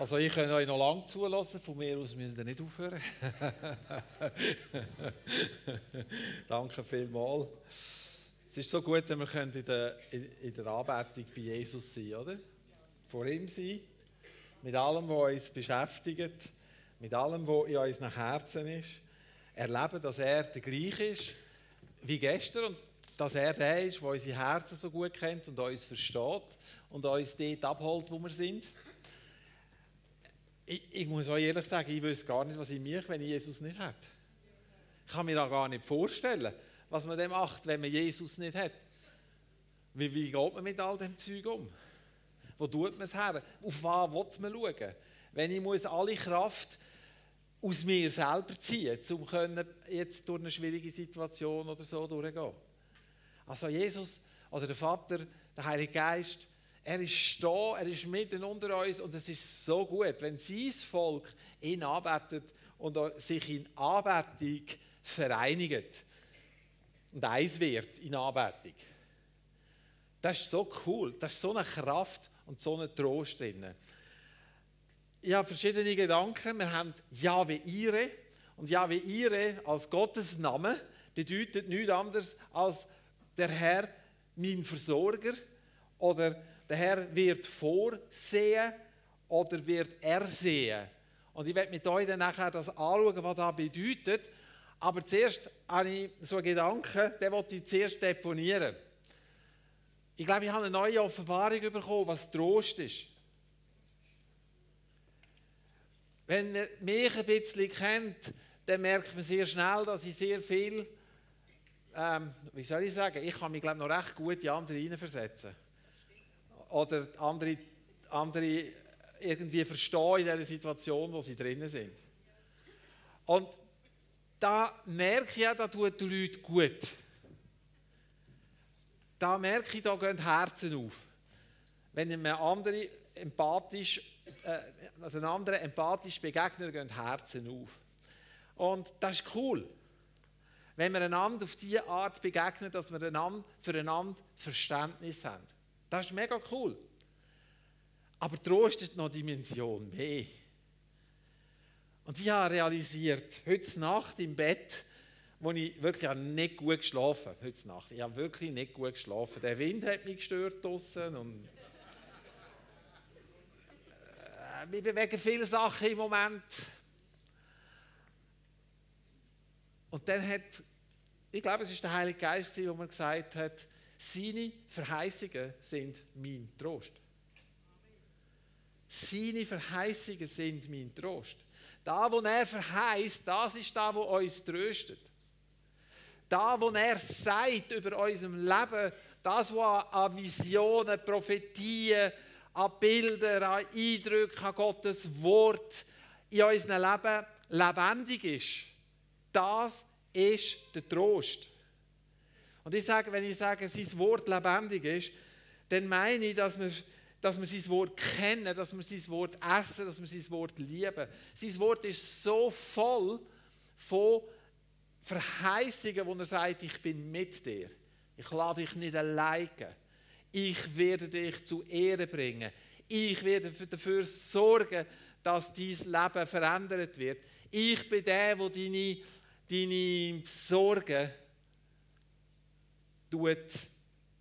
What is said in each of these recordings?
Also ich kann euch noch lange zulassen, von mir aus müssen ihr nicht aufhören. Danke vielmals. Es ist so gut, wenn wir in der, in der Anbetung bei Jesus sein oder? Vor ihm sein, mit allem, was uns beschäftigt, mit allem, was in unseren Herzen ist. Erleben, dass er der gleiche ist wie gestern und dass er der ist, der unsere Herzen so gut kennt und uns versteht und uns dort abholt, wo wir sind. Ich, ich muss euch ehrlich sagen, ich wüsste gar nicht, was ich mich, wenn ich Jesus nicht hätte. Ich kann mir da gar nicht vorstellen, was man dem macht, wenn man Jesus nicht hat. Wie, wie geht man mit all dem Zeug um? Wo tut man es her? Auf was will man schauen? Wenn ich muss alle Kraft aus mir selber ziehen, um jetzt durch eine schwierige Situation oder so durchzugehen. Also Jesus oder der Vater, der Heilige Geist, er ist da, er ist mitten unter uns und es ist so gut, wenn sein Volk ihn arbeitet und sich in Anbetung vereinigt und eins wird in Anbetung. Das ist so cool, das ist so eine Kraft und so ein Trost drin. Ich habe verschiedene Gedanken. Wir haben Jahwe Ire und Jahwe Ire als Gottes Name bedeutet nichts anderes als der Herr, mein Versorger oder der Herr wird vorsehen oder wird ersehen. Und ich werde mit euch dann nachher das anschauen, was das bedeutet. Aber zuerst habe ich so einen Gedanken, den wollte ich zuerst deponieren. Ich glaube, ich habe eine neue Offenbarung bekommen, was Trost ist. Wenn ihr mich ein bisschen kennt, dann merkt man sehr schnell, dass ich sehr viel, ähm, wie soll ich sagen, ich kann mich glaube noch recht gut in andere hineinversetzen oder andere, andere irgendwie verstehen in dieser Situation, wo sie drinnen sind. Und da merke ich ja, da tut die Leute gut. Da merke ich, da gehen Herzen auf. Wenn einem andere empathisch, äh, also einem anderen empathisch begegnet, gehen Herzen auf. Und das ist cool. Wenn wir einander auf diese Art begegnen, dass wir einander, füreinander Verständnis haben. Das ist mega cool. Aber Trost ist noch eine Dimension mehr. Und ich habe realisiert, heute Nacht im Bett, wo ich wirklich nicht gut geschlafen habe, heute Nacht, ich habe wirklich nicht gut geschlafen. Der Wind hat mich gestört draussen und äh, wir bewegen viele Sachen im Moment. Und dann hat, ich glaube, es ist der Heilige Geist, der mir gesagt hat, seine Verheißungen sind mein Trost. Seine Verheißungen sind mein Trost. Da, wo er verheißt, das ist da, wo uns tröstet. Da, wo er sagt über unserem Leben, das, was an Visionen, Prophetien, an Bildern, an Eindrücken, an Gottes Wort in unserem Leben lebendig ist, das ist der Trost. Und ich sage, wenn ich sage, sein Wort lebendig ist, dann meine ich, dass wir, dass wir sein Wort kennen, dass wir sein Wort essen, dass wir sein Wort lieben. Sein Wort ist so voll von Verheißungen, wo er sagt, ich bin mit dir. Ich lade dich nicht alleine. Ich werde dich zu Ehre bringen. Ich werde dafür sorgen, dass dein Leben verändert wird. Ich bin der, der deine, deine Sorgen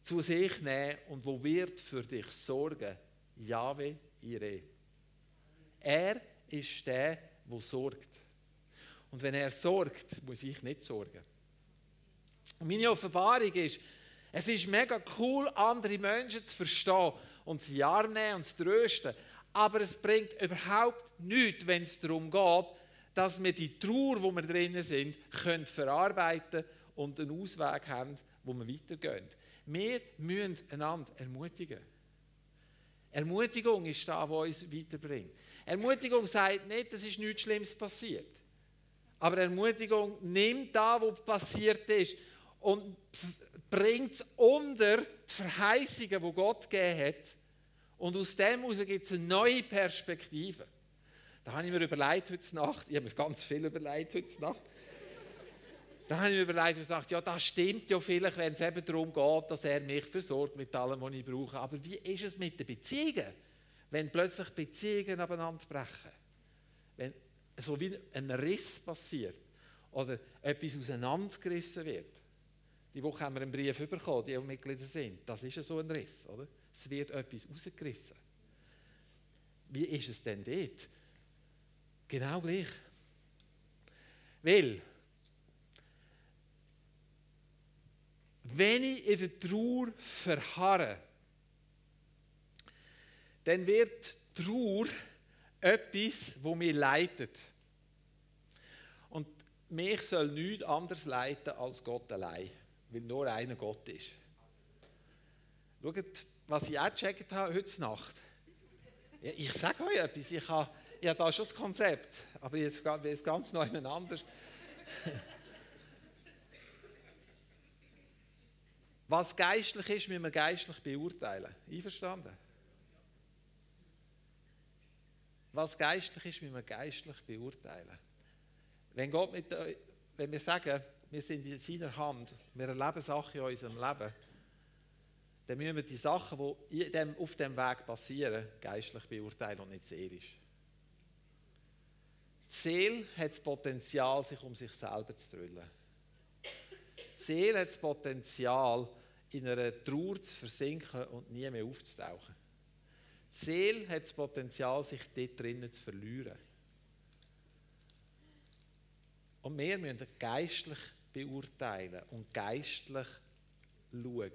zu sich nehmen und wo wird für dich sorgen. Jahwe Ire. Er ist der, der sorgt. Und wenn er sorgt, muss ich nicht sorgen. Und meine Offenbarung ist, es ist mega cool, andere Menschen zu verstehen und sie arm nehmen und zu trösten. Aber es bringt überhaupt nichts, wenn es darum geht, dass wir die Trauer, wo wir drinnen sind, können verarbeiten und einen Ausweg haben, wo wir weitergehen. Wir müssen einander ermutigen. Ermutigung ist da, was uns weiterbringt. Ermutigung sagt nicht, ist nichts Schlimmes passiert. Aber Ermutigung nimmt da, was passiert ist und bringt es unter die Verheißungen, die Gott gegeben hat. Und aus dem heraus gibt es eine neue Perspektive. Da habe ich mir überlegt heute Nacht, ich habe mir ganz viel überlegt heute Nacht, da habe ich mir überlegt und gesagt, ja, das stimmt ja vielleicht, wenn es eben darum geht, dass er mich versorgt mit allem, was ich brauche. Aber wie ist es mit den Beziehungen? Wenn plötzlich Beziehungen aneinander brechen. Wenn so wie ein Riss passiert oder etwas auseinandergerissen wird. Die Woche haben wir einen Brief bekommen, die Mitglieder sind. Das ist so ein Riss, oder? Es wird etwas rausgerissen. Wie ist es denn dort? Genau gleich. Weil, wenn ich in der Trauer verharre, dann wird Trauer etwas, wo mir leitet. Und mich soll nichts anderes leiten als Gott allein, weil nur einer Gott ist. Schaut, was ich auch gecheckt habe heute Nacht. Ich sage euch etwas, ich habe, ich habe da schon das Konzept, aber jetzt es ganz neu anders. Was geistlich ist, müssen wir geistlich beurteilen. Einverstanden? Was geistlich ist, müssen wir geistlich beurteilen. Wenn, Gott mit, wenn wir sagen, wir sind in seiner Hand, wir erleben Sachen in unserem Leben, dann müssen wir die Sachen, die auf dem Weg passieren, geistlich beurteilen und nicht seelisch. Die Seele hat das Potenzial, sich um sich selber zu drüllen. Die Seele hat das Potenzial, in einer Trauer zu versinken und nie mehr aufzutauchen. Die Seele hat das Potenzial, sich dort drinnen zu verlieren. Und wir müssen geistlich beurteilen und geistlich schauen.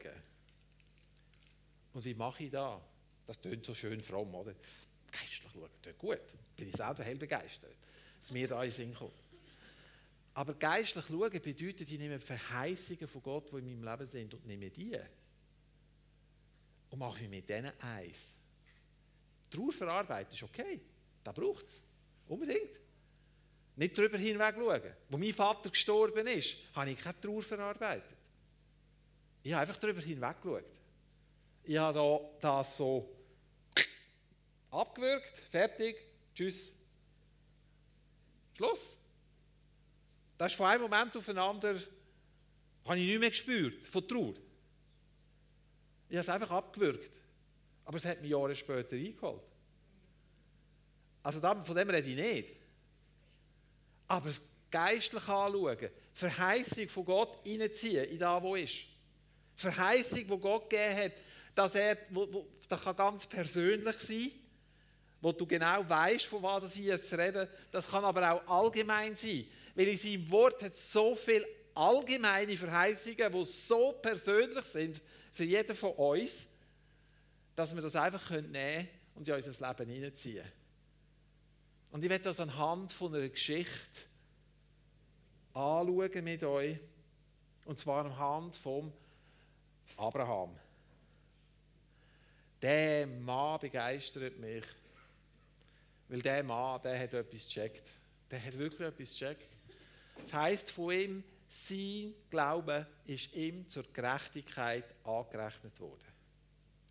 Und wie mache ich das? Das klingt so schön fromm, oder? Geistlich schauen, das klingt gut. Bin ich selber hell begeistert, dass mir da in Sinn kommt. Aber geistlich schauen bedeutet, ich nehme Verheißungen von Gott, die in meinem Leben sind, und nehme die. Und mache ich mit denen eins. Trauer verarbeiten ist okay. Da braucht es. Unbedingt. Nicht darüber hinweg schauen. Wo mein Vater gestorben ist, habe ich keine Trauer verarbeitet. Ich habe einfach darüber hinweg geschaut. Ich habe da das so abgewürgt, fertig, tschüss. Schluss. Das ist von einem Moment auf den anderen, habe ich nicht mehr gespürt, von Trauer. Ich habe es einfach abgewürgt. Aber es hat mich Jahre später eingeholt. Also von dem rede ich nicht. Aber das geistlich anschauen, Verheißung von Gott reinziehen in das, wo ist. Verheißung, die Gott gegeben hat, dass er, wo, wo, das kann ganz persönlich sein, wo du genau weißt, von was ich jetzt rede. Das kann aber auch allgemein sein, weil in seinem Wort hat so viele allgemeine Verheißungen, die so persönlich sind für jeden von uns, dass wir das einfach nehmen können und in unser Leben hineinziehen. Und ich werde das anhand von einer Geschichte anschauen mit euch. Und zwar anhand von Abraham. Der Mann begeistert mich. Weil der Mann, der hat etwas gecheckt. Der hat wirklich etwas gecheckt. Das heisst von ihm, sein Glaube ist ihm zur Gerechtigkeit angerechnet worden.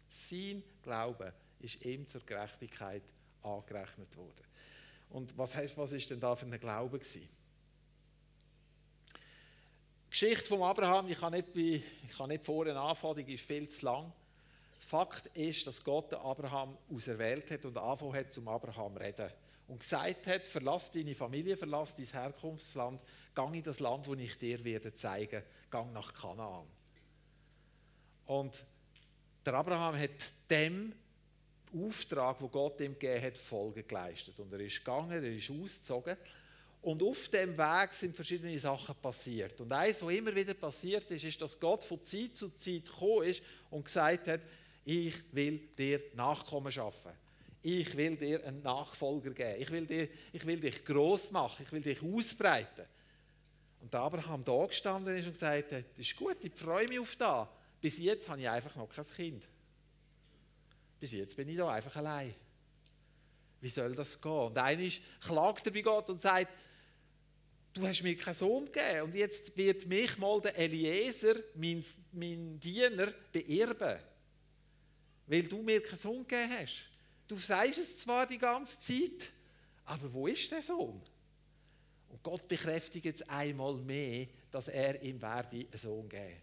Sein Glaube ist ihm zur Gerechtigkeit angerechnet worden. Und was, was denn da für ein Glaube gewesen? Die Geschichte von Abraham, ich kann nicht, ich kann nicht vorne anfangen, die ist viel zu lang. Fakt ist, dass Gott Abraham auserwählt hat und angefangen hat, zum Abraham zu reden. Und gesagt hat, verlass deine Familie, verlass dein Herkunftsland, gang in das Land, das ich dir werde zeigen, gang nach Kanaan. Und der Abraham hat dem Auftrag, wo Gott ihm gegeben hat, Folge geleistet. Und er ist gegangen, er ist ausgezogen. Und auf dem Weg sind verschiedene Sachen passiert. Und eines, was immer wieder passiert ist, ist, dass Gott von Zeit zu Zeit gekommen ist und gesagt hat, ich will dir Nachkommen schaffen. Ich will dir einen Nachfolger geben. Ich will, dir, ich will dich groß machen. Ich will dich ausbreiten. Und der Abraham da gestanden ist und gesagt das ist gut, ich freue mich auf das. Bis jetzt habe ich einfach noch kein Kind. Bis jetzt bin ich da einfach allein. Wie soll das gehen? Und einer klagt er bei Gott und sagt, du hast mir keinen Sohn gegeben und jetzt wird mich mal der Eliezer, mein, mein Diener, beerben. Weil du mir keinen Sohn gegeben hast. Du sagst es zwar die ganze Zeit, aber wo ist der Sohn? Und Gott bekräftigt jetzt einmal mehr, dass er ihm werde einen Sohn geben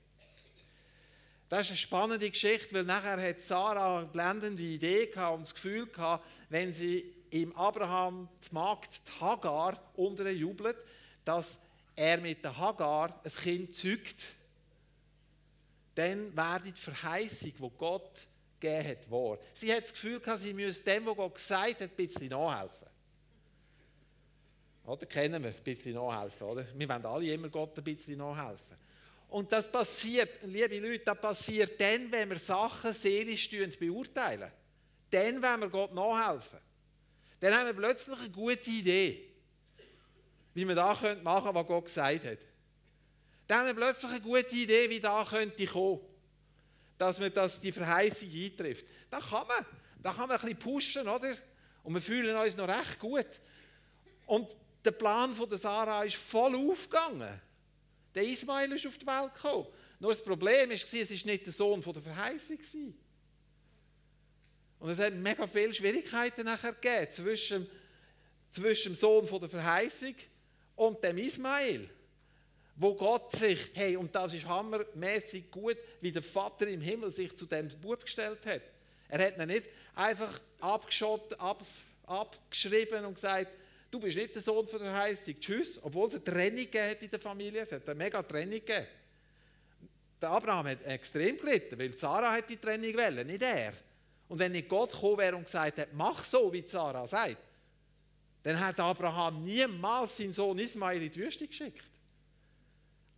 Das ist eine spannende Geschichte, weil nachher hat Sarah eine blendende Idee gehabt und das Gefühl gehabt, wenn sie im Abraham die Magd die Hagar unterjubelt, dass er mit der Hagar ein Kind zeugt, dann wäre die Verheißung, die Gott gegeben hat, wahr. Sie hat das Gefühl gehabt, sie müsse dem, was Gott gesagt hat, ein bisschen nachhelfen. Oder kennen wir, ein bisschen nachhelfen, oder? Wir wollen alle immer Gott ein bisschen nachhelfen. Und das passiert, liebe Leute, das passiert dann, wenn wir Sachen seelisch beurteilen. Dann, wenn wir Gott nachhelfen. Dann haben wir plötzlich eine gute Idee, wie wir da machen können, was Gott gesagt hat. Dann haben wir plötzlich eine gute Idee, wie da könnte kommen, dass, wir, dass die Verheißung eintrifft. Da kann man, da kann man ein bisschen pushen, oder? Und wir fühlen uns noch recht gut. Und der Plan von der Sarah ist voll aufgegangen. Der Ismail ist auf die Welt gekommen. Nur das Problem war, es war nicht der Sohn von der Verheißung. Und es hat mega viele Schwierigkeiten nachher gegeben zwischen, zwischen dem Sohn von der Verheißung und dem Ismail. Wo Gott sich, hey, und das ist hammermäßig gut, wie der Vater im Himmel sich zu dem Bub gestellt hat. Er hat ihn nicht einfach abgeschott, ab, abgeschrieben und gesagt, du bist nicht der Sohn von der Verheißung, tschüss, obwohl es eine Trennung hat in der Familie, es hat eine mega Trennung gegeben. Der Abraham hat extrem gelitten, weil Sarah hat die Trennung wollen, nicht er. Und wenn nicht Gott gekommen wäre und gesagt hätte, mach so, wie Sarah sagt, dann hat Abraham niemals seinen Sohn Ismail in die Wüste geschickt.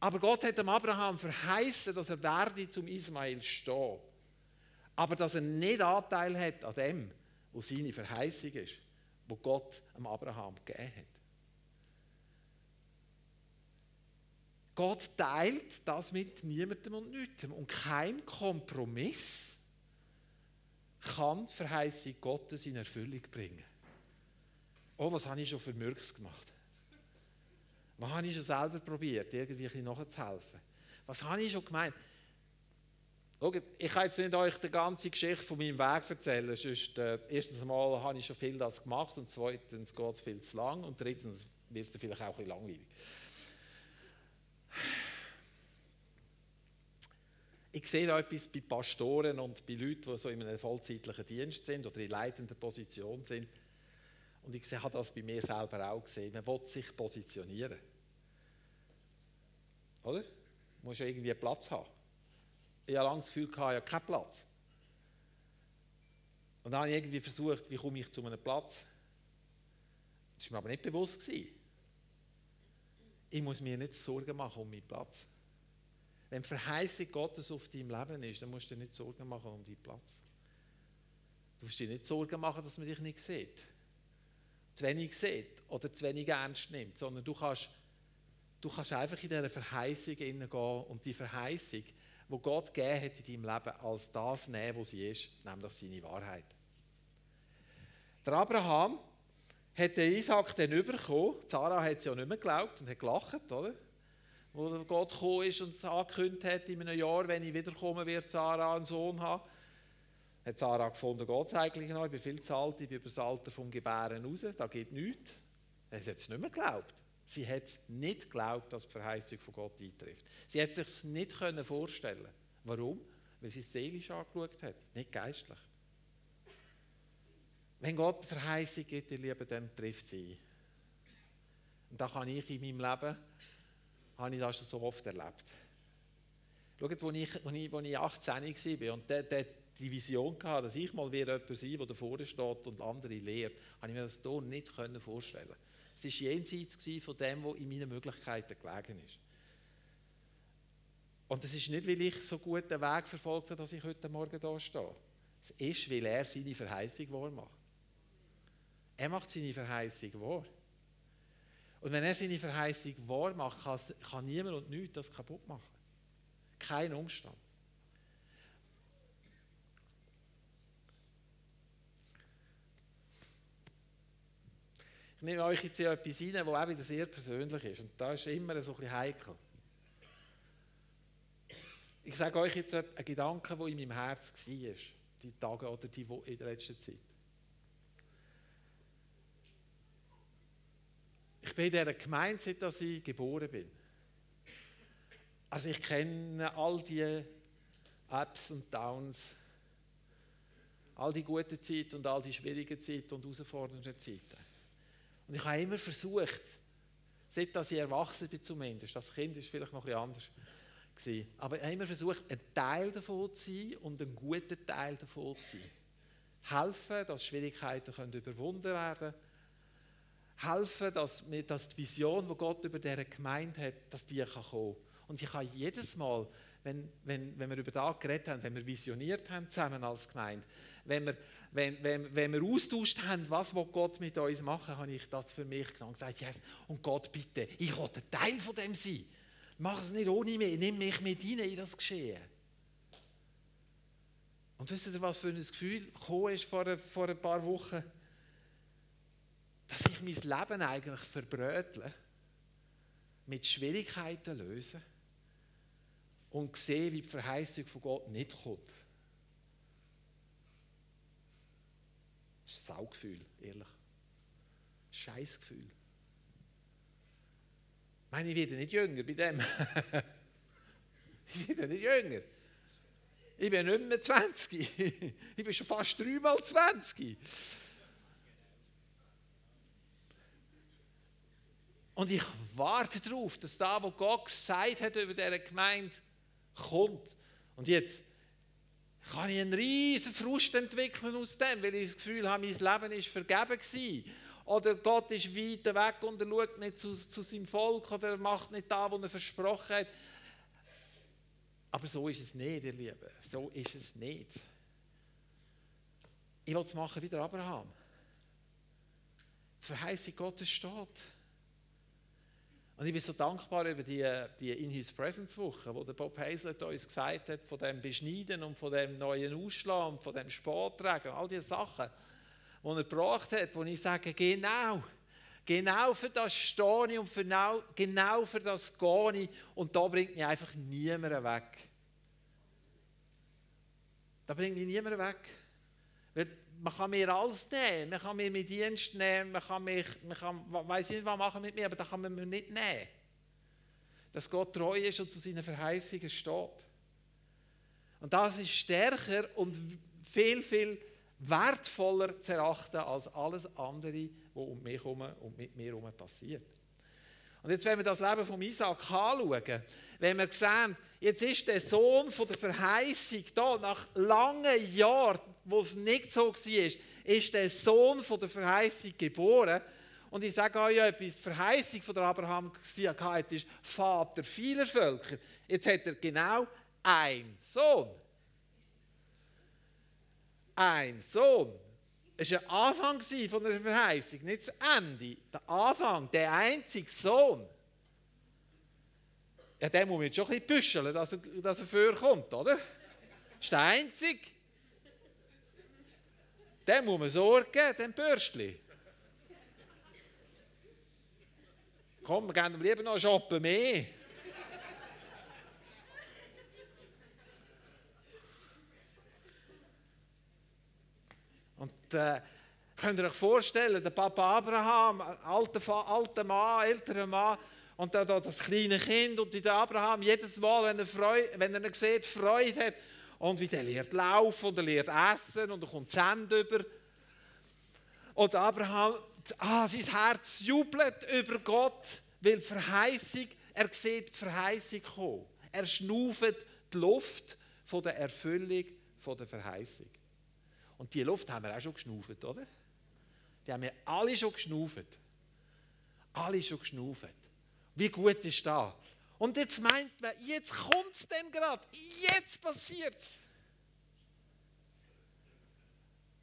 Aber Gott hat dem Abraham verheißen, dass er werde zum Ismail stehen. Aber dass er nicht Anteil hat an dem, was seine Verheißung ist wo Gott am Abraham gegeben hat. Gott teilt das mit niemandem und nichts. Und kein Kompromiss kann die Verheißung Gottes in Erfüllung bringen. Oh, was habe ich schon für Mürks gemacht? Was habe ich schon selber probiert, irgendwie ein nachzuhelfen? Was habe ich schon gemeint? Schaut, ich kann jetzt nicht euch die ganze Geschichte von meinem Weg erzählen. Sonst, äh, erstens mal habe ich schon viel das gemacht und zweitens geht es viel zu lang und drittens wird es vielleicht auch ein bisschen langweilig. Ich sehe da etwas bei Pastoren und bei Leuten, die so in einem vollzeitlichen Dienst sind oder in leitender Position sind. Und ich habe das bei mir selber auch gesehen. Man will sich positionieren. Oder? Man muss ja irgendwie Platz haben ich habe lange das Gefühl, ich habe keinen Platz. Und dann habe ich irgendwie versucht, wie komme ich zu einem Platz. Das war mir aber nicht bewusst. Gewesen. Ich muss mir nicht Sorgen machen um meinen Platz. Wenn die Verheißung Gottes auf deinem Leben ist, dann musst du dir nicht Sorgen machen um deinen Platz. Du musst dir nicht Sorgen machen, dass man dich nicht sieht. Zu wenig sieht oder zu wenig ernst nimmt, sondern du kannst, du kannst einfach in diese Verheißung gehen und die Verheißung, wo Gott gegeben hat in deinem Leben, als das nehmen, was sie ist, nämlich seine Wahrheit. Der Abraham hat den Isaac dann bekommen. Sarah hat es ja nicht mehr geglaubt und hat gelacht, oder? Wo Gott gekommen ist und es angekündigt hat, in einem Jahr, wenn ich wiederkomme, wird Sarah einen Sohn haben. Hat Sarah gefunden, geht es eigentlich noch? Ich bin viel zu alt, ich bin über das Alter vom Gebären raus, da geht nichts. Er hat es nicht mehr geglaubt. Sie hat nicht geglaubt, dass die Verheißung von Gott eintrifft. Sie hat sich nicht vorstellen Warum? Weil sie es seelisch angeschaut hat, nicht geistlich. Wenn Gott die Verheißung gibt, ihr Lieben, dann trifft sie ein. Und da kann ich in meinem Leben, habe ich das so oft erlebt. Schaut, als ich, als ich, als ich 18 war und der, der die Vision hatte, dass ich mal wieder jemand sein der davor steht und andere lehrt, habe ich mir das hier nicht vorstellen können. Es war jenseits von dem, was in meinen Möglichkeiten gelegen ist. Und es ist nicht, weil ich so gut den Weg verfolgt habe, dass ich heute Morgen da stehe. Es ist, weil er seine Verheißung wahr macht. Er macht seine Verheißung wahr. Und wenn er seine Verheißung wahr macht, kann niemand und nichts das kaputt machen. Kein Umstand. Ich nehme euch jetzt hier etwas rein, das auch wieder sehr persönlich ist. Und da ist immer so ein bisschen heikel. Ich sage euch jetzt einen Gedanken, der in meinem Herz war, die Tage oder die in der letzten Zeit. Ich bin in dieser Gemeinde, seit ich geboren bin. Also ich kenne all die, Ups und Downs, all die guten Zeiten und all die schwierigen Zeiten und herausfordernden Zeiten. Und ich habe immer versucht, seit dass ich erwachsen bin zumindest, das Kind ist vielleicht noch bisschen anders gewesen, aber ich habe immer versucht, ein Teil davon zu sein und ein guter Teil davon zu sein. Helfen, dass Schwierigkeiten können überwunden werden können. Helfen, dass, wir, dass die Vision, die Gott über diese Gemeinde hat, dass die kann kommen Und ich habe jedes Mal, wenn, wenn, wenn wir über das geredet haben, wenn wir visioniert haben zusammen als Gemeinde, wenn wir, wenn, wenn, wenn wir austauscht haben, was will Gott mit uns machen, habe ich das für mich genommen und gesagt, yes, und Gott bitte, ich will ein Teil von dem sein. Mach es nicht ohne mich, nimm mich mit hinein in das Geschehen. Und wisst ihr, was für ein Gefühl ist vor, vor ein paar Wochen? Dass ich mein Leben eigentlich verbrötle, mit Schwierigkeiten löse und sehe, wie die Verheißung von Gott nicht kommt. Das ist ein Saugefühl, ehrlich. Scheißgefühl. Ich meine, ich werde nicht jünger bei dem. ich werde nicht jünger. Ich bin nicht mehr 20. ich bin schon fast dreimal 20. Und ich warte darauf, dass da, wo Gott gesagt hat über diese Gemeinde, kommt. Und jetzt kann ich einen riesen Frust entwickeln aus dem, weil ich das Gefühl habe, mein Leben ist vergeben gewesen. Oder Gott ist weit weg und er schaut nicht zu, zu seinem Volk oder er macht nicht da, was er versprochen hat. Aber so ist es nicht, ihr Lieben. So ist es nicht. Ich will es machen wie der Abraham. Die Verheißung Gottes steht. Und ich bin so dankbar über die, die In His Presence Woche, wo der Bob Hazlett uns gesagt hat, von dem Beschneiden und von dem neuen Ausschlag und von dem Sporttragen, all diese Sachen, die er gebracht hat, wo ich sage, genau, genau für das stehe ich und für genau, genau für das gehe ich und da bringt mich einfach niemand weg. Da bringt mich niemand weg. Weil man kann mir alles nehmen, man kann mir meinen Dienst nehmen, man kann mich, man kann, weiß nicht, was machen mit mir, aber da kann man mir nicht nehmen. Dass Gott treu ist und zu seinen Verheißungen steht. Und das ist stärker und viel, viel wertvoller zu erachten als alles andere, was um mich herum und mit mir herum passiert. Und jetzt, wenn wir das Leben von Isaac anschauen, wenn wir sehen, jetzt ist der Sohn von der Verheißung da, nach langen Jahren, wo es nicht so war, ist der Sohn von der Verheißung geboren. Und ich sage euch etwas, die Verheißung von Abraham ist Vater vieler Völker. Jetzt hat er genau einen Sohn ein Sohn. Es war der Anfang von der Verheißung, nicht das Ende. Der Anfang, der einzige Sohn. Ja, den muss man jetzt schon ein bisschen büscheln, dass er, dass er vorkommt, oder? Das ist der einzige. Dem muss man sorgen, dem Bürstchen. Komm, wir gehen lieber noch shoppen mehr. Und äh, könnt ihr euch vorstellen, der Papa Abraham, alter, alter Mann, älterer Mann, und dann das kleine Kind und der Abraham, jedes Mal, wenn er, Freude, wenn er ihn sieht, Freude hat. Und wie der lernt laufen und er lernt essen und er kommt Sand über. Und Abraham, ah, sein Herz jubelt über Gott, weil Verheißung, er sieht die Verheißung kommen. Er schnuft die Luft von der Erfüllung von der Verheißung. Und die Luft haben wir auch schon geschnauft, oder? Die haben wir alle schon geschnauft. Alle schon geschnauft. Wie gut ist das? Und jetzt meint man, jetzt kommt es denn gerade, jetzt passiert es.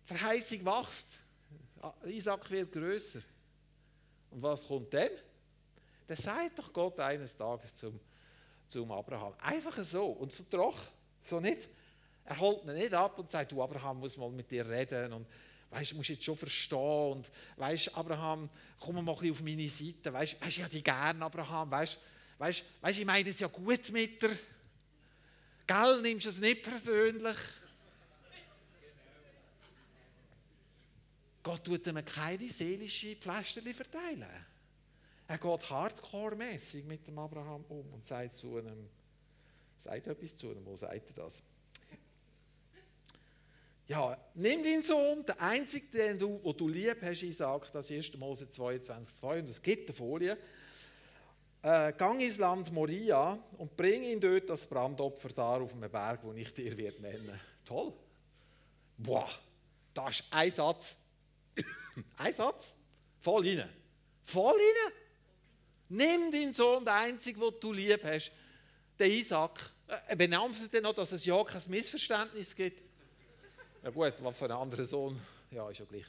Verheißung wächst. Isaac wird größer. Und was kommt dann? Dann sagt doch Gott eines Tages zum, zum Abraham. Einfach so und so troch, so nicht. Er holt ihn nicht ab und sagt, du Abraham muss mal mit dir reden und weißt, musst jetzt schon verstehen und weißt, Abraham, komm mal ein auf meine Seite, weißt, weißt ich habe dich gern, Abraham, weißt, weißt, weißt, ich meine es ja gut mit dir. Gell, nimmst du es nicht persönlich. Gott tut ihm keine seelische Pflasterchen verteilen. Er geht hardcore-mäßig mit dem Abraham um und sagt zu einem, sagt etwas zu einem, wo sagt er das? Ja, nimm deinen Sohn, den einzigen, den du, wo du lieb hast, Isaac, das ist 1. Mose 22, 2, und es gibt eine Folie. Äh, gang ins Land Moria und bring ihn dort das Brandopfer da auf einem Berg, den ich dir wird nennen. Toll. Boah, das ist ein Satz. ein Satz. Voll rein. Voll rein. Nimm deinen Sohn, den einzigen, den du lieb hast, den Isaac. Äh, benahm sie denn noch, dass es ja kein Missverständnis gibt? Ja gut, was für einen anderen Sohn, ja, ist ja gleich.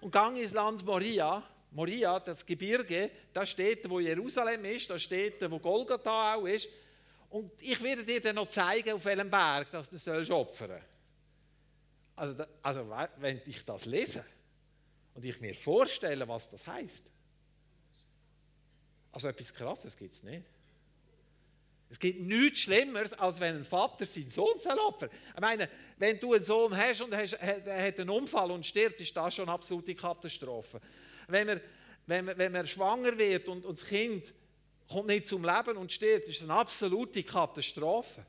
Und gang ins Land Moria. Moria, das Gebirge, das steht, wo Jerusalem ist, das steht, wo Golgatha auch ist. Und ich werde dir dann noch zeigen, auf welchem Berg dass du sollst opfern also, also, wenn ich das lese und ich mir vorstelle, was das heißt, also etwas Krasses gibt es nicht. Es gibt nichts Schlimmeres, als wenn ein Vater seinen Sohn opfern Ich meine, wenn du einen Sohn hast und er hat einen Unfall und stirbt, ist das schon eine absolute Katastrophe. Wenn man, wenn man, wenn man schwanger wird und, und das Kind kommt nicht zum Leben und stirbt, ist das eine absolute Katastrophe.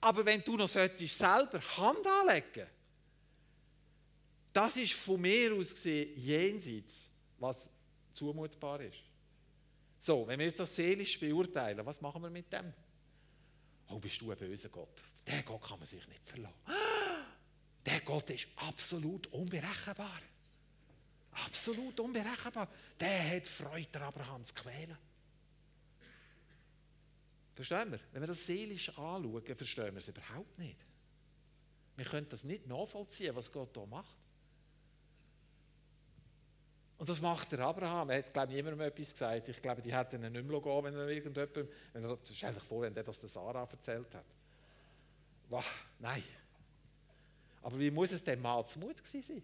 Aber wenn du noch solltest, selber Hand anlegen das ist von mir aus gesehen jenseits, was zumutbar ist. So, wenn wir jetzt das seelisch beurteilen, was machen wir mit dem? Oh, bist du ein böser Gott? Der Gott kann man sich nicht verlassen. Der Gott ist absolut unberechenbar. Absolut unberechenbar. Der hat Freude, Abraham zu quälen. Verstehen wir? Wenn wir das seelisch anschauen, verstehen wir es überhaupt nicht. Wir können das nicht nachvollziehen, was Gott hier macht. Und das macht der Abraham. Er hat, glaube ich, niemandem etwas gesagt. Ich glaube, die hätten ihn nicht mehr gehen, wenn er irgendjemand, wenn er, das einfach vor, wenn der das der Sarah erzählt hat. Wow, nein. Aber wie muss es dem Mann zu Mut gewesen sein?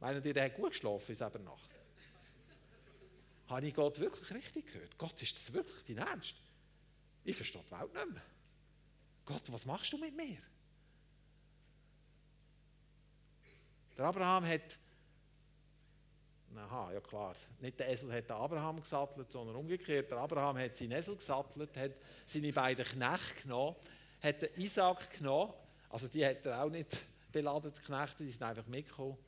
Meinen die, der hat gut geschlafen in dieser Nacht? Habe ich Gott wirklich richtig gehört? Gott, ist das wirklich dein Ernst? Ich verstehe die Welt nicht mehr. Gott, was machst du mit mir? Der Abraham hat Aha, ja klar. Nicht der Esel hat den Abraham gesattelt, sondern umgekehrt. Der Abraham hat seinen Esel gesattelt, hat seine beiden Knechte genommen, hat den Isaac genommen. Also die hat er auch nicht beladen, die Knechte, die sind einfach mitgekommen.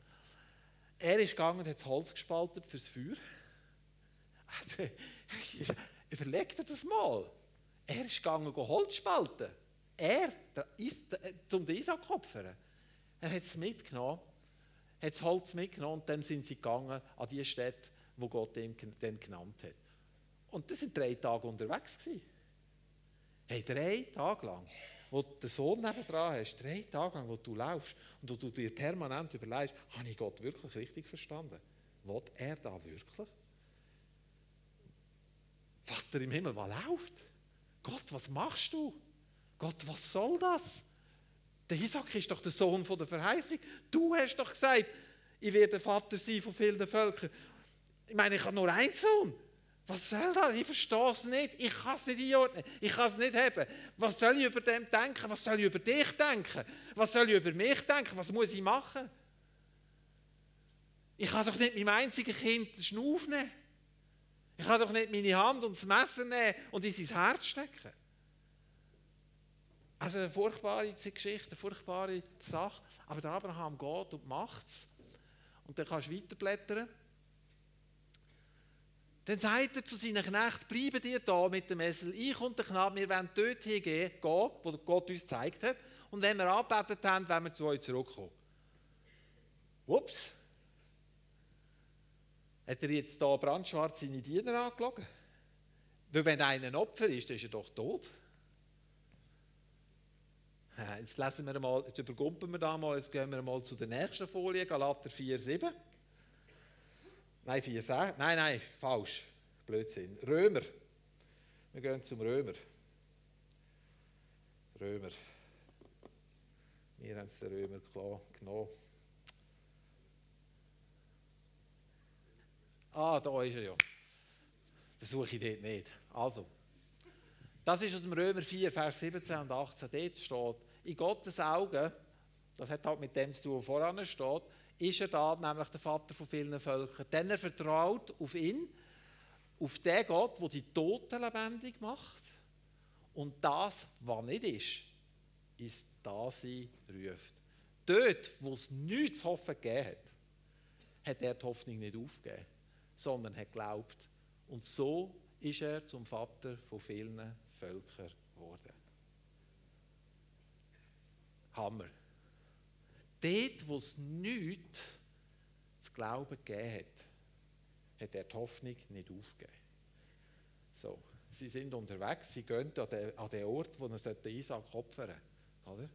Er ist gegangen und hat das Holz gespaltet fürs Feuer. Überleg dir das mal. Er ist gegangen, Holz spalten. Er, der, der, zum den Isaac opfern. Er hat es mitgenommen hat das Holz mitgenommen und dann sind sie gegangen an die Städte, wo Gott ihn dann genannt hat. Und das sind drei Tage unterwegs gewesen. Hey, drei Tage lang, wo du den Sohn nebendran hast, drei Tage lang, wo du laufst und wo du dir permanent überlegst, habe ich Gott wirklich richtig verstanden? Will er da wirklich? Vater im Himmel, was läuft? Gott, was machst du? Gott, was soll das? Der Isaac ist doch der Sohn von der Verheißung. Du hast doch gesagt, ich werde Vater sein von vielen Völkern. Ich meine, ich habe nur einen Sohn. Was soll das? Ich verstehe es nicht. Ich kann es nicht einordnen. Ich kann es nicht haben. Was soll ich über dem denken? Was soll ich über dich denken? Was soll ich über mich denken? Was muss ich machen? Ich kann doch nicht meinem einzigen Kind den Schnuff nehmen. Ich kann doch nicht meine Hand und das Messer nehmen und in sein Herz stecken. Also eine furchtbare Geschichte, eine furchtbare Sache. Aber der Abraham geht und macht es. Und dann kannst du weiterblättern. Dann sagt er zu seinen Knechten, bleiben dir da mit dem Esel. Ich und der Knabe, wir wollen dort hingehen, gehen, wo Gott uns gezeigt hat. Und wenn wir angebetet haben, wollen wir zu euch zurückkommen. Ups. Hat er jetzt da brandschwarz seine Diener angelogen? Weil wenn einer ein Opfer ist, dann ist er doch tot. Jetzt lesen wir mal, jetzt übergumpen wir da mal, jetzt gehen wir mal zu der nächsten Folie, Galater 4,7. Nein, 4,6. Nein, nein, falsch. Blödsinn. Römer. Wir gehen zum Römer. Römer. Wir haben es den Römer klar genommen. Ah, da ist er ja. Das suche ich dort nicht. Also, das ist aus dem Römer 4, Vers 17 und 18. Dort steht, in Gottes Augen, das hat halt mit dem zu tun, voran steht, ist er da nämlich der Vater von vielen Völkern. Denn er vertraut auf ihn, auf den Gott, der die Toten lebendig macht und das, was nicht ist, ist da sie ruft. dort, wo es nichts zu hoffen gegeben hat, hat er die Hoffnung nicht aufgegeben, sondern hat geglaubt. Und so ist er zum Vater von vielen Völkern geworden. Hammer. Dort, wo es nichts zu glauben gegeben hat, hat er die Hoffnung nicht aufgegeben. So, sie sind unterwegs, sie gehen an den, Ort, wo er Isaac opfern sollte.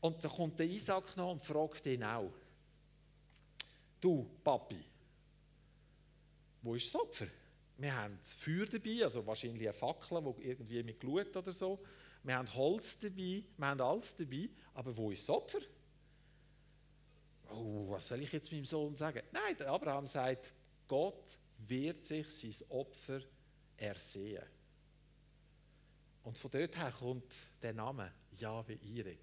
Und dann kommt der Isaac noch und fragt ihn auch, du Papi, wo ist das Opfer? Wir haben Feuer dabei, also wahrscheinlich eine Fackel, wo irgendwie mit Glut oder so. Wir haben Holz dabei, wir haben alles dabei, aber wo ist das Opfer? Oh, was soll ich jetzt meinem Sohn sagen? Nein, der Abraham sagt, Gott wird sich sein Opfer ersehen. Und von dort her kommt der Name Jahwe Ire.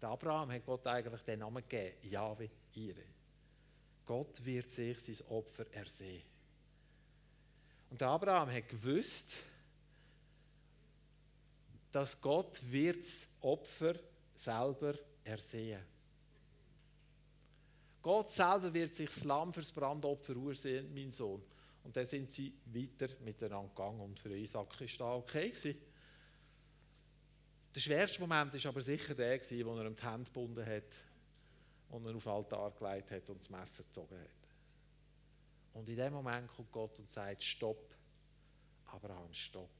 Der Abraham hat Gott eigentlich den Namen gegeben, Jahwe Ire. Gott wird sich sein Opfer ersehen. Und Abraham hat gewusst, dass Gott wird das Opfer selber ersehen. Gott selber wird sich das Lamm fürs Brandopfer ursehen, mein Sohn. Und dann sind sie weiter miteinander gegangen und für Isaac war das okay. Gewesen. Der schwerste Moment war aber sicher der, wo er ihm die Hände gebunden hat und er auf den Altar gelegt hat und das Messer gezogen hat. Und in dem Moment kommt Gott und sagt, stopp, Abraham, stopp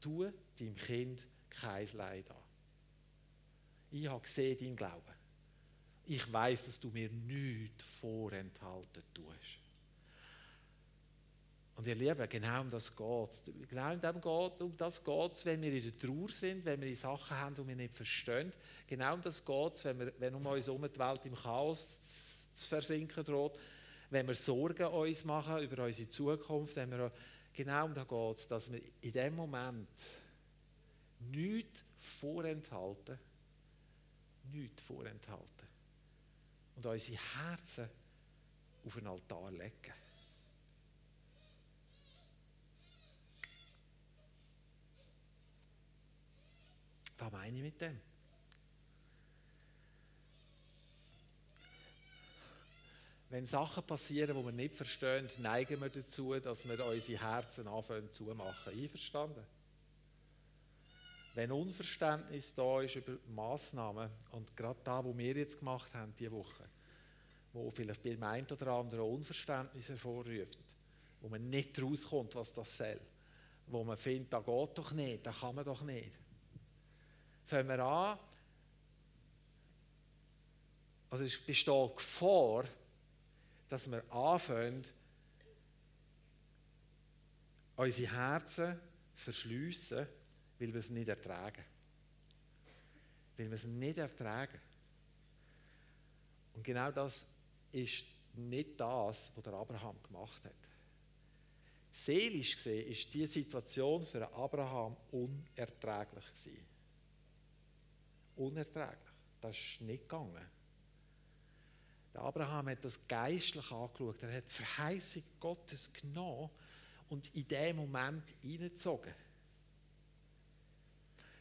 tu deinem Kind kein Leid an. Ich habe gesehen dein Glauben. Ich weiß, dass du mir nichts vorenthalten tust. Und ihr Lieben, genau um das geht es. Genau um, dem geht, um das geht es, wenn wir in der Trauer sind, wenn wir in Sachen haben, die wir nicht verstehen. Genau um das geht es, wenn, wenn um uns herum die Welt im Chaos zu versinken droht, wenn wir Sorgen uns machen über unsere Zukunft, wenn wir genau um das geht es, dass wir in dem Moment nichts vorenthalten, nichts vorenthalten und unsere Herzen auf den Altar legen. Was meine ich mit dem? Wenn Sachen passieren, die wir nicht verstehen, neigen wir dazu, dass wir unsere Herzen anfangen zu machen. Einverstanden? Wenn Unverständnis da ist über Massnahmen und gerade da, wo wir jetzt gemacht haben diese Woche, wo vielleicht bei dem einen oder anderen Unverständnis hervorruft, wo man nicht rauskommt, was das soll, wo man findet, das geht doch nicht, das kann man doch nicht. Fangen wir an, also es besteht Gefahr, dass wir anfangen, unsere Herzen verschliessen, weil wir es nicht ertragen. Weil wir es nicht ertragen. Und genau das ist nicht das, was der Abraham gemacht hat. Seelisch gesehen ist diese Situation für Abraham unerträglich gewesen. Unerträglich. Das ist nicht gegangen. Der Abraham hat das geistlich angeschaut. Er hat die Verheißung Gottes genommen und in dem Moment hineingezogen.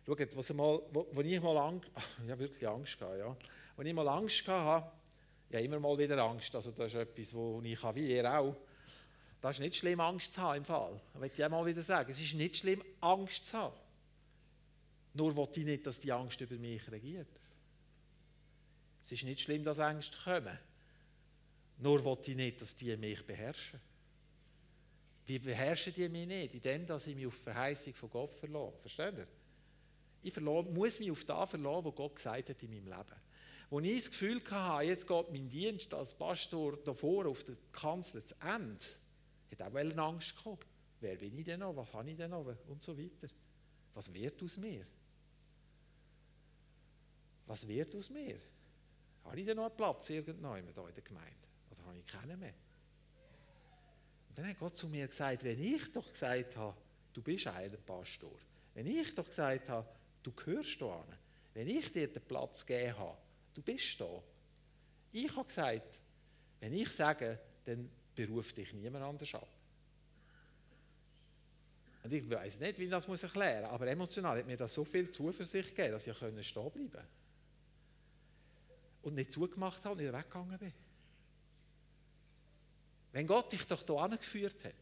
Schaut, was mal, wo, wo ich mal Angst, ja, wirklich Angst hatte, ja. Wenn ich mal Angst hatte, ja immer mal wieder Angst. Also das ist etwas, wo ich kann, wie ihr auch. Das ist nicht schlimm, Angst zu haben im Fall. Das möchte ich mal wieder sagen. Es ist nicht schlimm, Angst zu haben. Nur will ich nicht, dass die Angst über mich regiert. Es ist nicht schlimm, dass Ängste kommen. Nur will ich nicht, dass die mich beherrschen. Wie beherrschen die mich nicht? Indem, dass ich mich auf die Verheißung von Gott verlasse. Versteht ihr? Ich verlasse, muss mich auf das verlassen, was Gott gesagt hat in meinem Leben. Als ich das Gefühl hatte, jetzt geht mein Dienst als Pastor davor auf der Kanzel zu Ende, hat auch Angst gekommen. Wer bin ich denn noch? Was habe ich denn noch? Und so weiter. Was wird aus mir? Was wird aus mir? Habe ich denn noch einen Platz irgendwann in der Gemeinde? Oder habe ich keinen mehr? Und dann hat Gott zu mir gesagt, wenn ich doch gesagt habe, du bist ein Pastor, wenn ich doch gesagt habe, du gehörst da an, wenn ich dir den Platz gegeben habe, du bist da. Ich habe gesagt, wenn ich sage, dann beruft dich niemand anders ab. Und ich weiß nicht, wie ich das erklären muss, aber emotional hat mir das so viel Zuversicht gegeben, dass ich stehen bleiben konnte. Und nicht zugemacht habe und nicht weggegangen bin. Wenn Gott dich doch hier angeführt hat,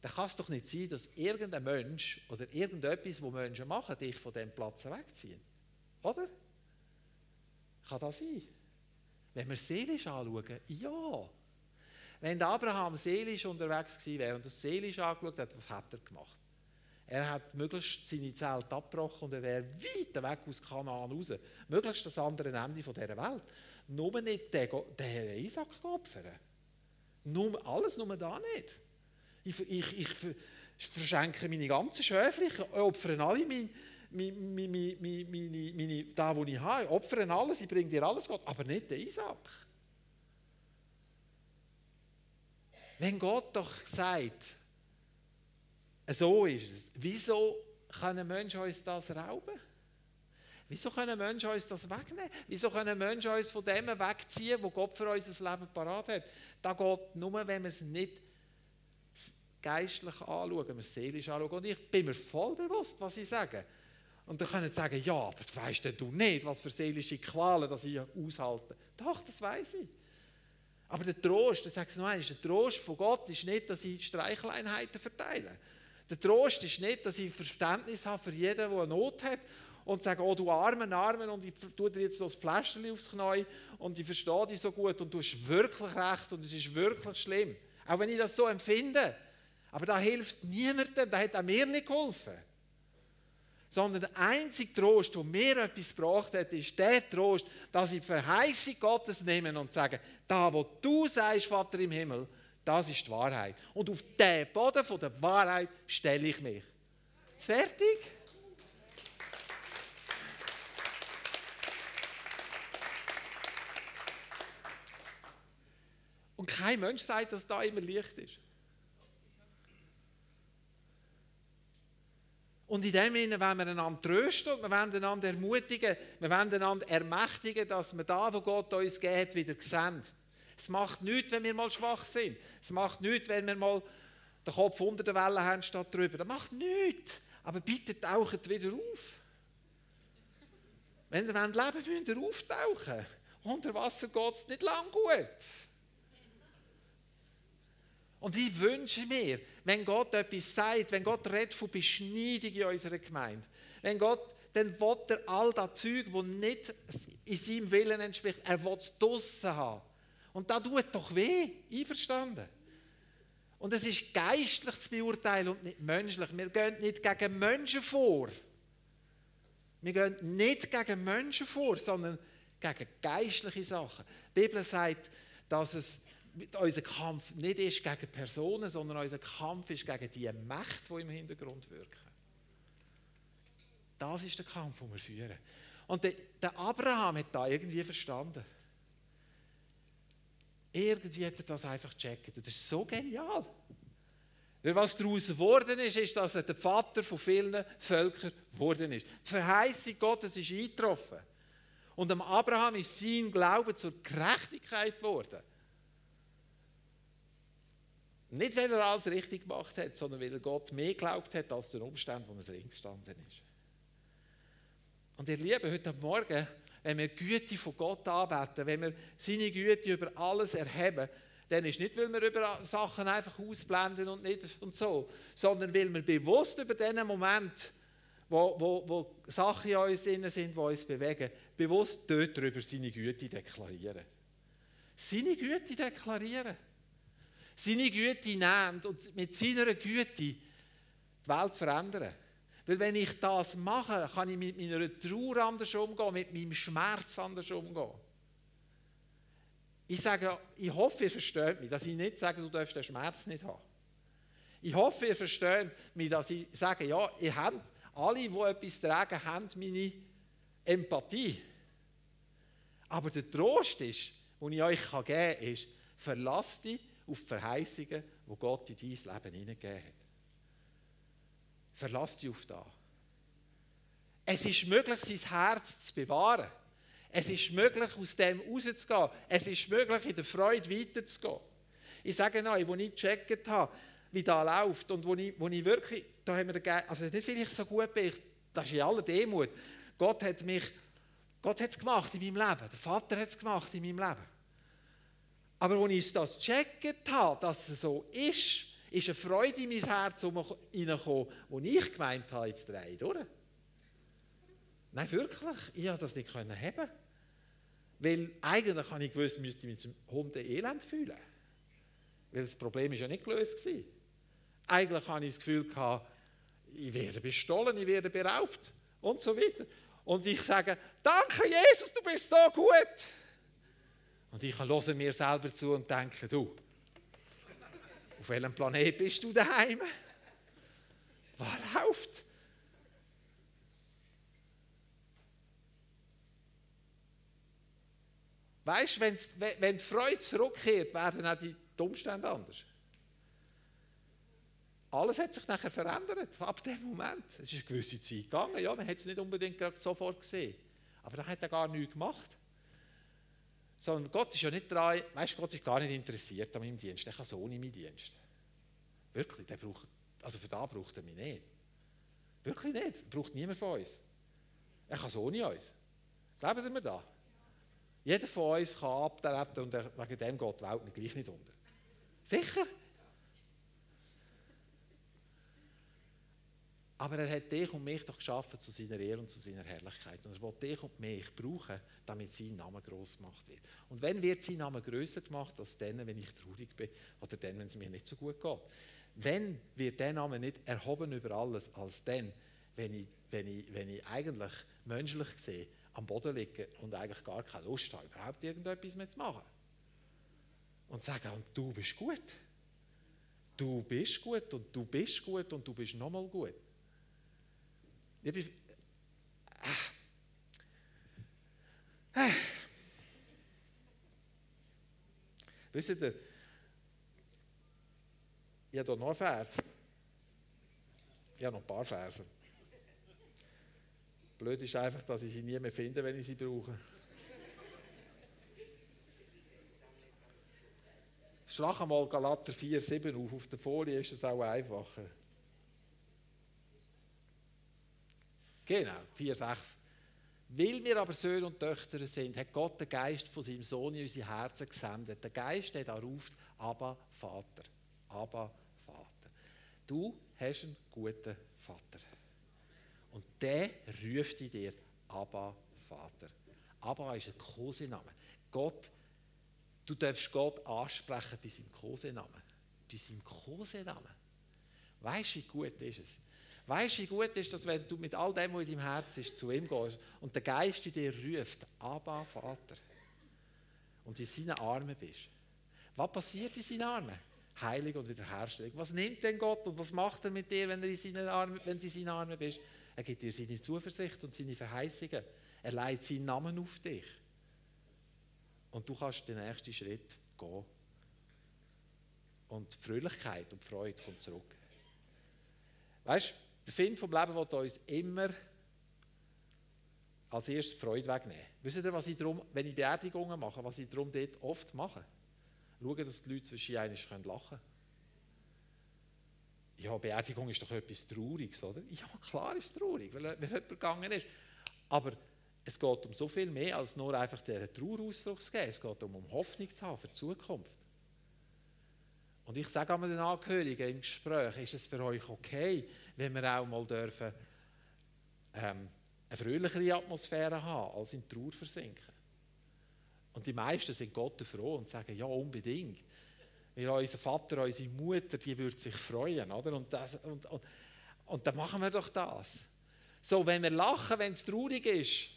dann kann es doch nicht sein, dass irgendein Mensch oder irgendetwas, was Menschen machen, dich von diesem Platz wegziehen. Oder? Kann das sein? Wenn wir seelisch anschauen, ja. Wenn Abraham seelisch unterwegs gewesen wäre und das seelisch angeschaut hat, was hat er gemacht? Er hat möglichst seine Zelt abgebrochen und er wäre weit weg aus Kanaan raus. Möglichst das andere Ende dieser Welt. Nur nicht den, den Isaac opfern. Nur, alles nur da nicht. Ich, ich, ich, verschenke meine ganzen Schöfli, ich opfere alle meine, meine, meine, meine, meine, da, wo ich habe, opfere alles, ich bringe dir alles Gott, aber nicht den Isaac. Wenn Gott doch sagt, so ist es, wieso können Menschen uns das rauben? Wieso können Menschen uns das wegnehmen? Wieso können Menschen uns von dem wegziehen, wo Gott für unser Leben parat hat? Da geht nur, wenn wir es nicht geistlich anschauen, wenn wir es seelisch anschauen. Und ich bin mir voll bewusst, was ich sage. Und dann können sie sagen, ja, aber weißt du nicht, was für seelische Qualen das ich aushalte. Doch, das weiß ich. Aber der Trost, das sage ich noch einmal, der Trost von Gott ist nicht, dass ich Streicheleinheiten verteile. Der Trost ist nicht, dass ich Verständnis habe für jeden, der eine Not hat und sage, oh du armen Armen und ich tue dir jetzt das Fläschchen aufs Knie und ich verstehe dich so gut und du hast wirklich recht und es ist wirklich schlimm. Auch wenn ich das so empfinde. Aber da hilft niemandem, da hat auch mir nicht geholfen sondern der einzige Trost, der mir etwas gebracht hat, ist der Trost, dass ich die Verheißung Gottes nehme und sage, da wo du sagst, Vater im Himmel, das ist die Wahrheit. Und auf den Boden von der Wahrheit stelle ich mich. Fertig? Und kein Mensch sagt, dass da immer Licht ist. Und in dem Sinne wollen wir einander trösten und wir wollen einander ermutigen, wir wollen einander ermächtigen, dass wir da, wo Gott uns geht, wieder sehen. Es macht nichts, wenn wir mal schwach sind. Es macht nichts, wenn wir mal den Kopf unter der Welle haben statt drüber. Das macht nichts. Aber bitte taucht wieder auf. Wenn ihr leben wollt, müsst ihr auftauchen. Unter Wasser geht es nicht lang gut. Und ich wünsche mir, wenn Gott etwas sagt, wenn Gott redet von Beschneidung in unserer Gemeinde, wenn Gott, dann will er all das Zeug, das nicht in seinem Willen entspricht, er will es draussen haben. Und das tut doch weh, einverstanden. Und es ist geistlich zu beurteilen und nicht menschlich. Wir gehen nicht gegen Menschen vor. Wir gehen nicht gegen Menschen vor, sondern gegen geistliche Sachen. Die Bibel sagt, dass es unser Kampf nicht ist gegen Personen, sondern unser Kampf ist gegen die Mächte, die im Hintergrund wirken. Das ist der Kampf, den wir führen. Und der Abraham hat da irgendwie verstanden. Irgendwie hat er das einfach gecheckt. Das ist so genial. Weil was daraus geworden ist, ist, dass er der Vater von vielen Völkern geworden ist. Die Verheißung Gottes ist eingetroffen. Und am Abraham ist sein Glaube zur Gerechtigkeit geworden. Nicht, weil er alles richtig gemacht hat, sondern weil er Gott mehr geglaubt hat als den Umständen, wo er drin gestanden ist. Und ihr Lieben, heute Morgen, wenn wir Güte von Gott anbeten, wenn wir seine Güte über alles erheben, dann ist nicht, weil wir über Sachen einfach ausblenden und nicht und so, sondern weil wir bewusst über diesen Moment, wo, wo, wo Sachen in uns sind, die uns bewegen, bewusst dort darüber seine Güte deklarieren. Seine Güte deklarieren seine Güte nimmt und mit seiner Güte die Welt verändern. Weil wenn ich das mache, kann ich mit meiner Trauer anders umgehen, mit meinem Schmerz anders umgehen. Ich sage, ich hoffe, ihr versteht mich, dass ich nicht sage, du darfst den Schmerz nicht haben. Ich hoffe, ihr versteht mich, dass ich sage, ja, ihr habt, alle, die etwas tragen, haben meine Empathie. Aber der Trost ist, den ich euch geben kann, ist, verlasst dich auf die Verheißungen, die Gott in dein Leben hineingegeben hat. Verlass dich auf das. Es ist möglich, sein Herz zu bewahren. Es ist möglich, aus dem rauszugehen. Es ist möglich, in der Freude weiterzugehen. Ich sage euch, als ich gecheckt habe, wie da läuft und wo ich, wo ich wirklich, da haben wir den also nicht weil ich so gut bin, das ist in aller Demut. Gott hat mich, Gott hat es gemacht in meinem Leben, der Vater hat es gemacht in meinem Leben. Aber als ich das gecheckt habe, dass es so ist, ist eine Freude in mein Herz hineingekommen, die ich gemeint habe, jetzt drei, oder? Nein, wirklich, ich konnte das nicht haben. Weil eigentlich habe ich gewusst, müsste ich mit dem Hund elend fühlen. Weil das Problem war ja nicht gelöst. Gewesen. Eigentlich hatte ich das Gefühl, gehabt, ich werde bestohlen, ich werde beraubt und so weiter. Und ich sage, danke Jesus, du bist so gut. Und ich höre mir selber zu und denke, du, auf welchem Planet bist du daheim? Was läuft? Weißt du, wenn die Freude zurückkehrt, werden auch die Umstände anders. Alles hat sich nachher verändert, ab dem Moment. Es ist eine gewisse Zeit gegangen, ja, man hat es nicht unbedingt sofort gesehen. Aber da hat er gar nichts gemacht. Sondern Gott ist ja nicht dran, weißt Gott ist gar nicht interessiert an meinem Dienst. Er kann so ohne meinen Dienst. Wirklich, der braucht, also für da braucht er mich nicht. Wirklich nicht. Braucht niemand von uns. Er kann so ohne uns. Glauben Sie mir da? Jeder von uns kann abtreten und wegen dem geht die Welt gleich nicht unter. Sicher? Aber er hat dich und mich doch geschaffen zu seiner Ehre und zu seiner Herrlichkeit. Und er will dich und mich brauchen, damit sein Name groß gemacht wird. Und wenn wird sein Name größer gemacht als dann, wenn ich traurig bin oder dann, wenn es mir nicht so gut geht. Wenn wird der Name nicht erhoben über alles, als dann, wenn ich, wenn ich, wenn ich eigentlich menschlich sehe, am Boden liege und eigentlich gar keine Lust habe, überhaupt irgendetwas mehr zu machen. Und sagen, und du bist gut. Du bist gut und du bist gut und du bist nochmal gut. Bin, äh, äh. Wisst ihr, ich habe hier noch einen Vers. Ich habe noch ein paar Verse. Blöd ist einfach, dass ich sie nie mehr finde, wenn ich sie brauche. Schlag einmal Galater 4, 7 auf. Auf der Folie ist es auch einfacher. Genau, 4, 6. Weil wir aber Söhne und Töchter sind, hat Gott den Geist von seinem Sohn in unsere Herzen gesendet. Der Geist, der da ruft, aber Vater. Aber Vater. Du hast einen guten Vater. Und der ruft in dir, Abba, Vater. Abba ist ein Kosename. Gott, du darfst Gott ansprechen bei seinem Kosenamen. Bei seinem Kosenamen. Weißt du, wie gut ist es? Weißt du, wie gut ist es, wenn du mit all dem, was in deinem Herzen ist, zu ihm gehst und der Geist in dir ruft, Abba, Vater, und in seinen Armen bist? Was passiert in seinen Armen? Heilung und Wiederherstellung. Was nimmt denn Gott und was macht er mit dir, wenn, er in seinen Armen, wenn du in seinen Armen bist? Er gibt dir seine Zuversicht und seine Verheißungen. Er leitet seinen Namen auf dich. Und du kannst den nächsten Schritt gehen. Und die Fröhlichkeit und die Freude kommt zurück. Weißt du, der Find vom Leben will uns immer als erstes Freude wegnehmen. Wisst ihr, was ich darum, wenn ich Beerdigungen mache, was ich darum dort oft mache? Schauen, dass die Leute zwischen lachen können ja, Beerdigung ist doch etwas Trauriges, oder? Ja, klar ist es traurig, weil, weil jemand gegangen ist. Aber es geht um so viel mehr, als nur einfach dieser Trauerausdruck zu geben. Es geht darum, um Hoffnung zu haben für die Zukunft. Und ich sage einmal den Angehörigen im Gespräch, ist es für euch okay, wenn wir auch mal dürfen, ähm, eine fröhlichere Atmosphäre haben, als in Trauer versinken. Und die meisten sind Gott froh und sagen, ja, unbedingt. Weil unser Vater, unsere Mutter, die würde sich freuen. Oder? Und, das, und, und, und dann machen wir doch das. So, wenn wir lachen, wenn es traurig ist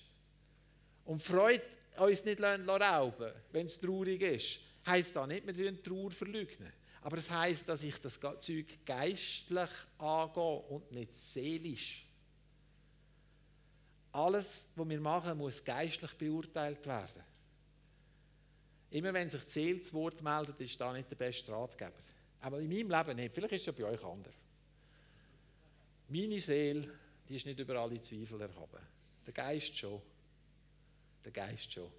und Freude uns nicht rauben wenn es traurig ist, heisst das nicht, wir die Trauer verleugnen. Aber es heisst, dass ich das Zeug geistlich angehe und nicht seelisch. Alles, was wir machen, muss geistlich beurteilt werden. Immer wenn sich die Seele zu Wort meldet, ist da nicht der beste Ratgeber. Aber in meinem Leben nicht. Vielleicht ist es ja bei euch anders. Meine Seele, die ist nicht über alle Zweifel erhaben. Der Geist schon. Der Geist schon.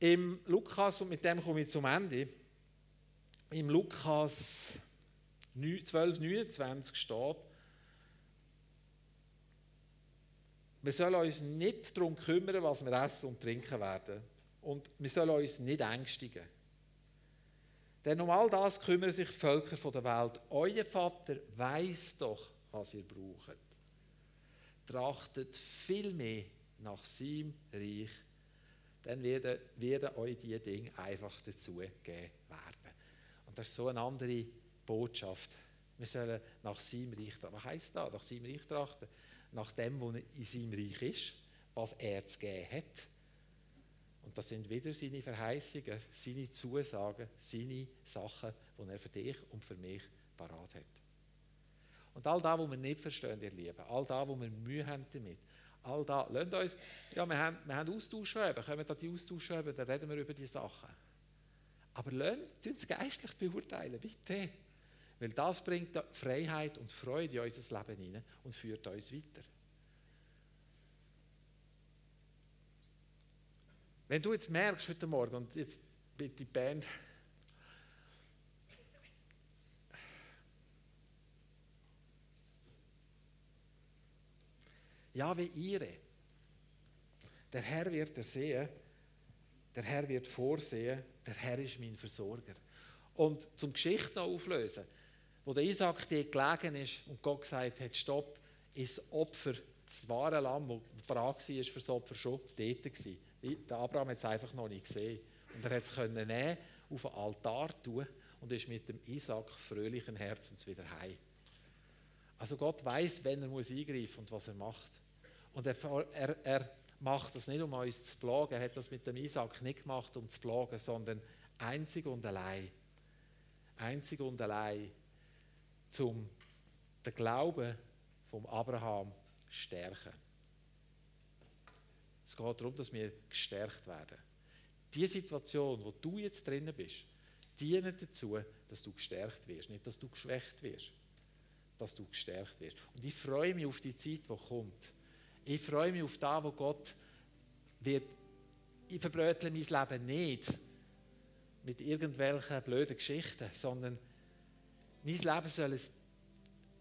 Im Lukas, und mit dem komme ich zum Ende, im Lukas 12, 29 steht, wir sollen uns nicht darum kümmern, was wir essen und trinken werden. Und wir sollen uns nicht ängstigen. Denn um all das kümmern sich die Völker der Welt. Euer Vater weiß doch, was ihr braucht. Trachtet viel mehr nach seinem Reich, dann werden, werden euch diese Dinge einfach dazu geben werden. Das ist so eine andere Botschaft. Wir sollen nach seinem Reich trachten. Was heisst das? Nach seinem Reich trachten? Nach dem, was in seinem Reich ist, was er zu geben hat. Und das sind wieder seine Verheißungen, seine Zusagen, seine Sachen, die er für dich und für mich parat hat. Und all das, was wir nicht verstehen, ihr Lieben, all das, wo wir Mühe haben damit, all das, lasst uns, ja, wir haben, wir haben Austauschschreiben, können wir da die Austauschschreiben, dann reden wir über die Sachen. Aber lasst uns geistlich beurteilen, bitte. Weil das bringt Freiheit und Freude in unser Leben hinein und führt uns weiter. Wenn du jetzt merkst heute Morgen, und jetzt bitte die Band, ja, wie ihre. Der Herr wird er sehen, der Herr wird vorsehen, der Herr ist mein Versorger. Und zum Geschichte noch auflösen, wo der Isaac dir gelegen ist und Gott gesagt hat, stopp, ist das Opfer, das wahre Lamm, das bereit war für das Opfer, schon dort gewesen. Der Abraham hat es einfach noch nicht gesehen. Und er hat es nehmen, auf den Altar tun und ist mit dem Isaac fröhlichen Herzens wieder heim. Also Gott weiß, wenn er muss eingreifen und was er macht. Und er, er, er macht das nicht, um uns zu plagen. Er hat das mit dem Isaac nicht gemacht, um zu plagen, sondern einzig und allein, einzig und allein, zum den Glauben vom Abraham stärken. Es geht darum, dass wir gestärkt werden. Die Situation, wo du jetzt drinnen bist, dient dazu, dass du gestärkt wirst, nicht, dass du geschwächt wirst, dass du gestärkt wirst. Und ich freue mich auf die Zeit, die kommt. Ich freue mich auf das, wo Gott wird. Ich verbrötle mein Leben nicht mit irgendwelchen blöden Geschichten, sondern mein Leben soll,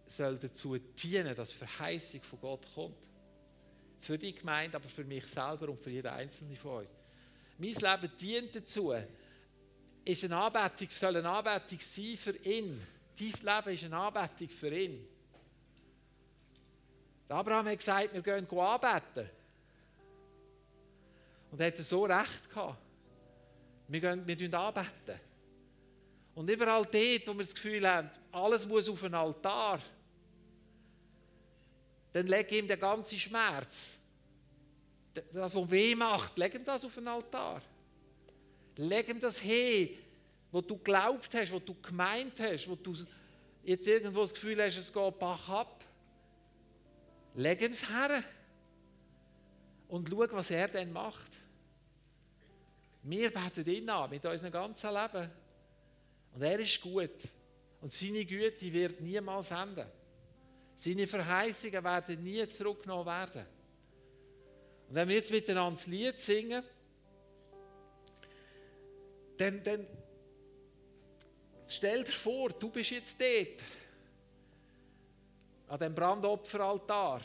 soll dazu dienen, dass Verheißung von Gott kommt. Für die Gemeinde, aber für mich selber und für jeden Einzelnen von uns. Mein Leben dient dazu, ist eine Anbetung, soll eine Anbetung sein für ihn. Dein Leben ist eine Anbetung für ihn. Abraham hat gesagt, wir gehen anbeten. Und er hatte so recht gehabt. Wir, gehen, wir anbeten. Und überall dort, wo wir das Gefühl haben, alles muss auf einen Altar, dann leg ihm den ganzen Schmerz, das, was weh macht, leg ihm das auf den Altar. Leg ihm das hin, wo du glaubt hast, wo du gemeint hast, wo du jetzt irgendwo das Gefühl hast, es geht Bach ab. Leg ihm es her und schau, was er dann macht. Wir beten ihn an mit unserem ganzen Leben. Und er ist gut. Und seine Güte wird niemals enden. Seine Verheißungen werden nie zurückgenommen werden. Und wenn wir jetzt miteinander das Lied singen, dann, dann stell dir vor, du bist jetzt dort, an dem Brandopferaltar,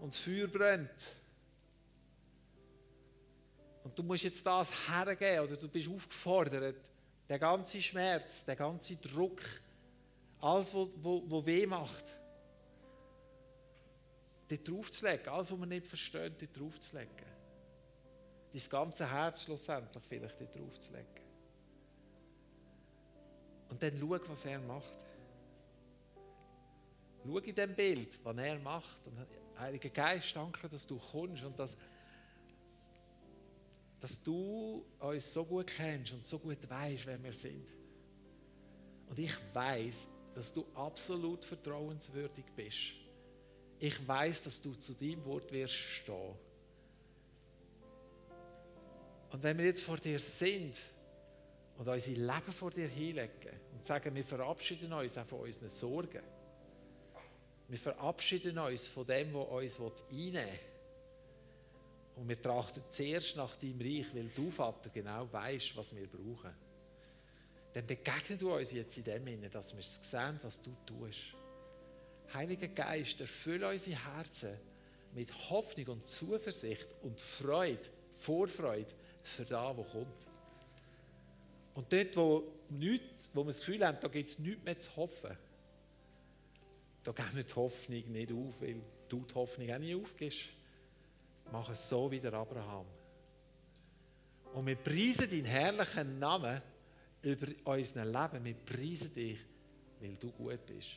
und das Feuer brennt. Und du musst jetzt das hergeben, oder du bist aufgefordert, der ganze Schmerz, der ganze Druck, alles, was wo, wo weh macht, dort draufzulegen, alles, was man nicht versteht, dort draufzulegen. Dein ganze Herz schlussendlich vielleicht dort draufzulegen. Und dann schau, was er macht. Schau in dem Bild, was er macht. Und Heiliger Geist, danke, dass du kommst und dass, dass du uns so gut kennst und so gut weißt, wer wir sind. Und ich weiß, dass du absolut vertrauenswürdig bist. Ich weiß, dass du zu deinem Wort wirst stehen. Und wenn wir jetzt vor dir sind und unser Leben vor dir hinlegen und sagen, wir verabschieden uns auch von unseren Sorgen, wir verabschieden uns von dem, was uns einnehmen will. Und wir trachten zuerst nach deinem Reich, weil du, Vater, genau weißt, was wir brauchen. dann begegne du uns jetzt in dem Sinne, dass wir sehen, was du tust. Heiliger Geist, erfülle unsere Herzen mit Hoffnung und Zuversicht und Freude, Vorfreude für das, was kommt. Und dort, wo, nichts, wo wir das Gefühl haben, da gibt es nichts mehr zu hoffen, da geben wir die Hoffnung nicht auf, weil du die Hoffnung auch nicht aufgibst. Mach es so wie der Abraham. Und wir preisen deinen herrlichen Namen über unser Leben. Wir preisen dich, weil du gut bist.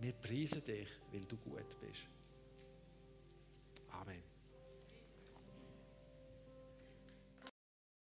Wir preisen dich, weil du gut bist. Amen.